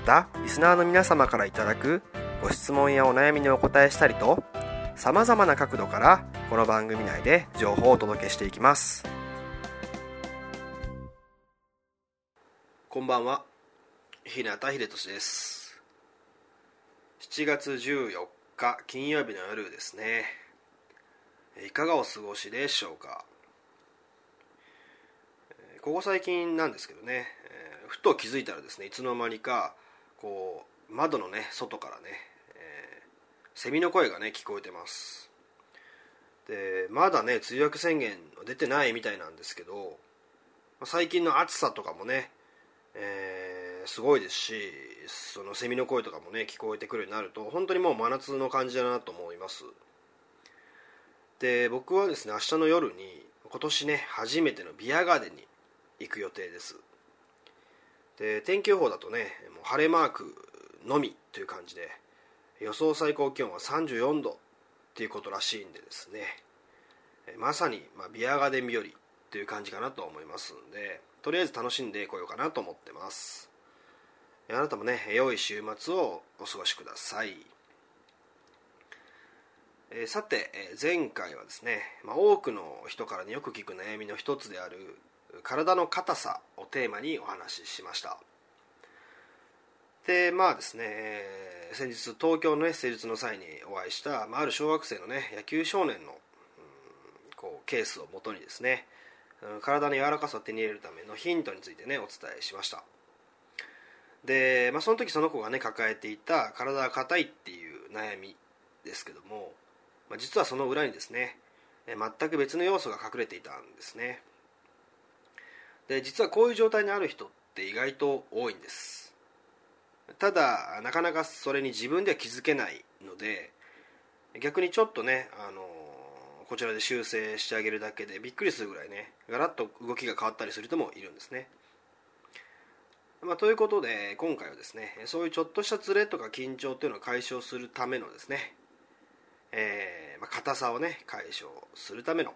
またリスナーの皆様からいただくご質問やお悩みにお答えしたりとさまざまな角度からこの番組内で情報をお届けしていきます。こんばんは。日向秀俊です。7月14日金曜日の夜ですね。いかがお過ごしでしょうか？ここ最近なんですけどね、ふと気づいたらですねいつの間にかこう窓のね外からね、えー、セミの声がね聞こえてます。でまだね梅雨明け宣言は出てないみたいなんですけど最近の暑さとかもね、えー、すごいですしそのセミの声とかもね聞こえてくるようになると本当にもう真夏の感じだなと思います。で僕はですね明日の夜に今年ね初めてのビアガーデンに行く予定です。で天気予報だとねもう晴れマークのみという感じで予想最高気温は34度っていうことらしいんでですねまさに、まあ、ビアガーデン日和という感じかなと思いますんでとりあえず楽しんでこようかなと思ってます。あなたもね良い週末をお過ごしください。えさて、え前回はですね、まあ、多くの人からによく聞く悩みの一つである体の硬さをテーマにお話ししました。でまあですね、先日東京の、ね、施術の際にお会いした、まあ、ある小学生のね野球少年の、うん、こうケースをもとにですね体の柔らかさを手に入れるためのヒントについてねお伝えしました。で、まあ、その時その子がね抱えていた体が硬いっていう悩みですけども、まあ、実はその裏にですね全く別の要素が隠れていたんですね。で実はこういう状態にある人って意外と多いんです。ただなかなかそれに自分では気づけないので逆にちょっとねあのこちらで修正してあげるだけでびっくりするぐらいねガラッと動きが変わったりする人もいるんですね。まあ、ということで今回はですねそういうちょっとしたズレとか緊張っていうのを解消するためのですね、えーまあ、硬さをね解消するための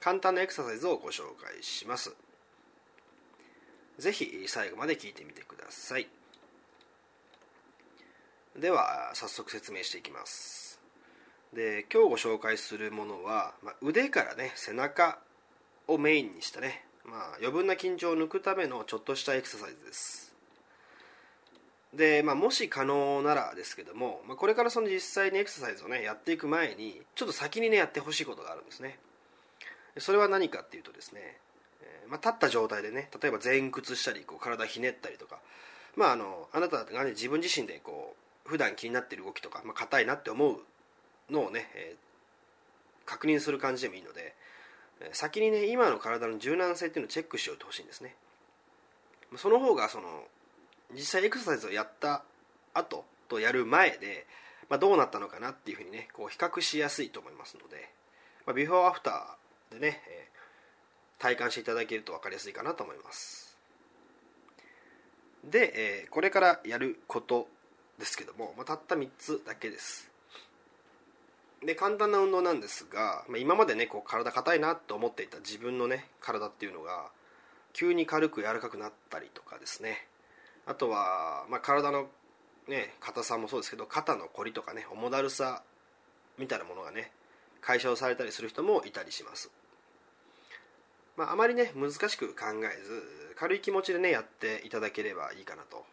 簡単なエクササイズをご紹介します。ぜひ最後まで聞いてみてください。では早速説明していきます。で今日ご紹介するものは、まあ、腕からね背中をメインにしたね、まあ、余分な緊張を抜くためのちょっとしたエクササイズです。で、まあ、もし可能ならですけども、まあ、これからその実際にエクササイズをねやっていく前にちょっと先にねやってほしいことがあるんですね。それは何かっていうとですねえまあ、立った状態でね例えば前屈したりこう体ひねったりとか、まあ、あのあなたが、ね、自分自身でこう普段気になってる動きとか、まあ、硬いなって思うのをね、えー、確認する感じでもいいので先にね今の体の柔軟性っていうのをチェックしておいてほしいんですね。その方がその実際エクササイズをやった後とやる前で、まあ、どうなったのかなっていうふうにねこう比較しやすいと思いますので、まあ、ビフォーアフターでね、え体感していただけると分かりやすいかなと思います。で、えー、これからやることですけども、まあ、たった3つだけです。で簡単な運動なんですが、まあ、今までねこう体硬いなと思っていた自分のね体っていうのが急に軽く柔らかくなったりとかですね。あとは、まあ、体のね硬さもそうですけど肩のこりとかね重だるさみたいなものがね解消されたりする人もいたりします。まあ、あまりね難しく考えず軽い気持ちでねやっていただければいいかなと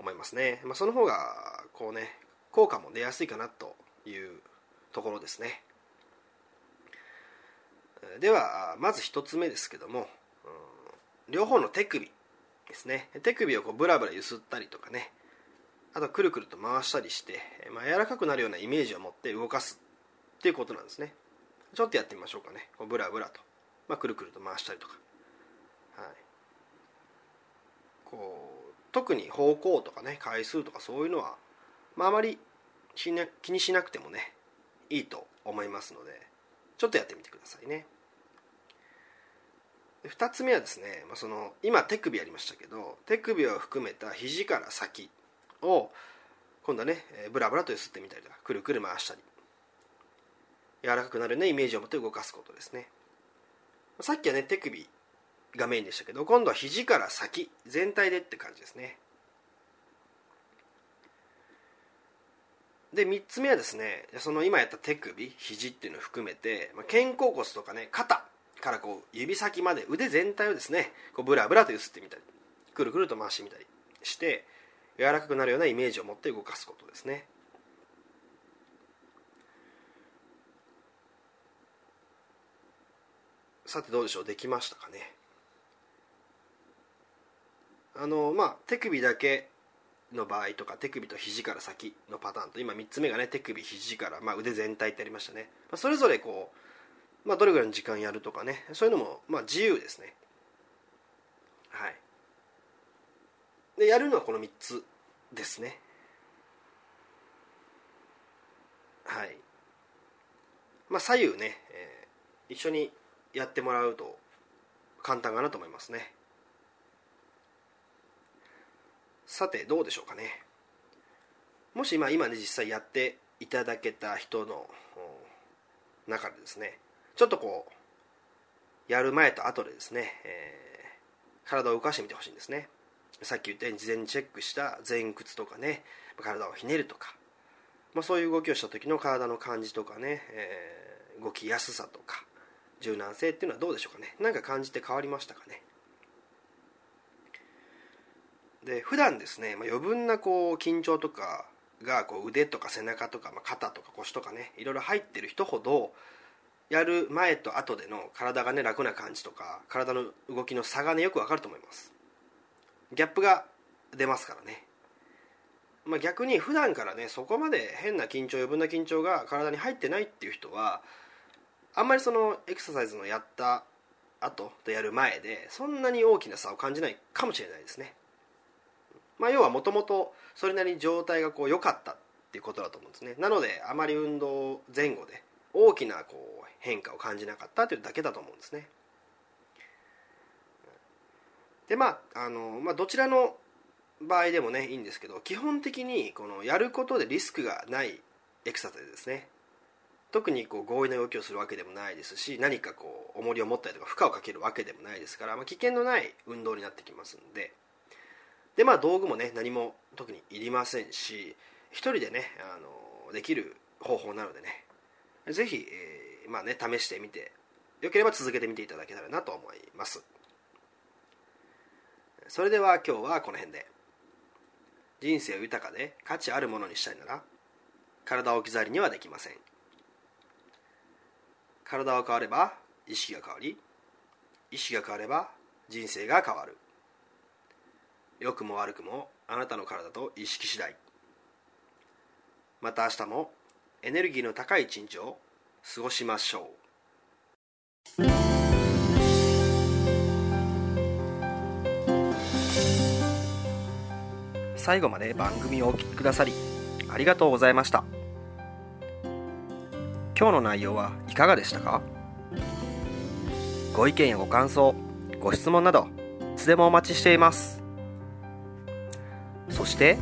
思いますね、まあ、その方がこうね効果も出やすいかなというところですね。ではまず1つ目ですけども、うん、両方の手首ですね。手首をこうブラブラ揺すったりとかね。あとくるくると回したりして、まあ、柔らかくなるようなイメージを持って動かすっていうことなんですね。ちょっとやってみましょうかね。こうブラブラと、まあ、くるくると回したりとか、はい、こう特に方向とかね回数とかそういうのは、まあ、あまり気にしなくてもねいいと思いますのでちょっとやってみてくださいね。2つ目はですね、まあ、その今手首やりましたけど手首を含めた肘から先を今度はねブラブラと揺すってみたりとかくるくる回したり。柔らかくなるようなイメージを持って動かすことですね。さっきはね手首がメインでしたけど今度は肘から先全体でって感じですね。で3つ目はですねその今やった手首肘っていうのを含めて、まあ、肩甲骨とかね肩からこう指先まで腕全体をですねこうブラブラと揺すってみたりくるくると回してみたりして柔らかくなるようなイメージを持って動かすことですね。さてどうでしょう？できましたかね？あのまあ手首だけの場合とか手首と肘から先のパターンと今3つ目がね手首肘から、まあ、腕全体ってありましたね、まあ、それぞれこう、まあ、どれぐらいの時間やるとかねそういうのも、まあ、自由ですね。はい。でやるのはこの3つですね。はい。まあ左右ね、えー、一緒にやってもらうと簡単かなと思いますね。さてどうでしょうかね。もし今今ね実際やっていただけた人の中でですねちょっとこうやる前と後でですね、えー、体を動かしてみてほしいんですね。さっき言ったように事前にチェックした前屈とかね体をひねるとか、まあ、そういう動きをした時の体の感じとかね、えー、動きやすさとか柔軟性っていうのはどうでしょうかね。何か感じて変わりましたかね。で普段ですね、まあ、余分なこう緊張とかがこう腕とか背中とか、まあ、肩とか腰とかねいろいろ入ってる人ほどやる前と後での体がね楽な感じとか体の動きの差がねよくわかると思います。ギャップが出ますからね、まあ、逆に普段からねそこまで変な緊張余分な緊張が体に入ってないっていう人はあんまりそのエクササイズのやった後とやる前でそんなに大きな差を感じないかもしれないですね。まあ、要はもともとそれなりに状態がこう良かったっていうことだと思うんですね。なのであまり運動前後で大きなこう変化を感じなかったというだけだと思うんですね。でまああの、まあ、どちらの場合でもねいいんですけど基本的にこのやることでリスクがないエクササイズですね。特にこう強引な動きをするわけでもないですし何かこう重りを持ったりとか負荷をかけるわけでもないですから、まあ、危険のない運動になってきますんで。でまあ道具もね何も特にいりませんし一人でねあのできる方法なのでね是非、えー、まあね試してみてよければ続けてみていただけたらなと思います。それでは今日はこの辺で。人生を豊かで価値あるものにしたいなら体を置き去りにはできません。体が変われば意識が変わり意識が変われば人生が変わる。良くも悪くもあなたの体と意識次第。また明日もエネルギーの高い一日を過ごしましょう。最後まで番組をお聴きくださりありがとうございました。今日の内容はいかがでしたか？ご意見やご感想ご質問などいつでもお待ちしています。そして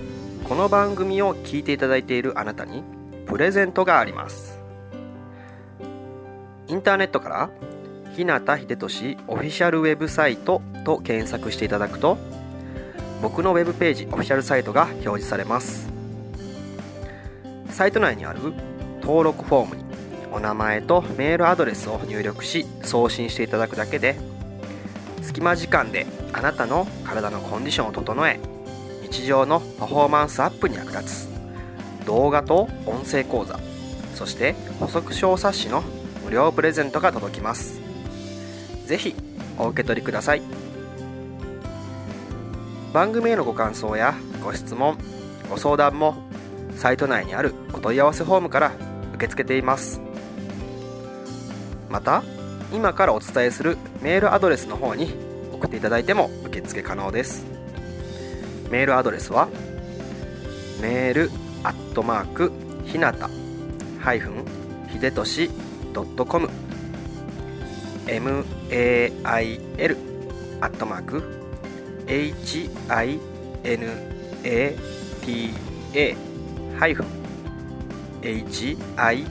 この番組を聞いていただいているあなたにプレゼントがあります。インターネットから日向秀俊オフィシャルウェブサイトと検索していただくと僕のウェブページオフィシャルサイトが表示されます。サイト内にある登録フォームにお名前とメールアドレスを入力し送信していただくだけで隙間時間であなたの体のコンディションを整え日常のパフォーマンスアップに役立つ。動画と音声講座そして補足小冊子の無料プレゼントが届きます。ぜひお受け取りください。番組へのご感想やご質問ご相談もサイト内にあるお問い合わせフォームから受け付けています。また今からお伝えするメールアドレスの方に送っていただいても受付可能です。メールアドレスはメールアットマークひなたハイフンひでとしドットコム。mail アットマーク hinata ハイフン hibe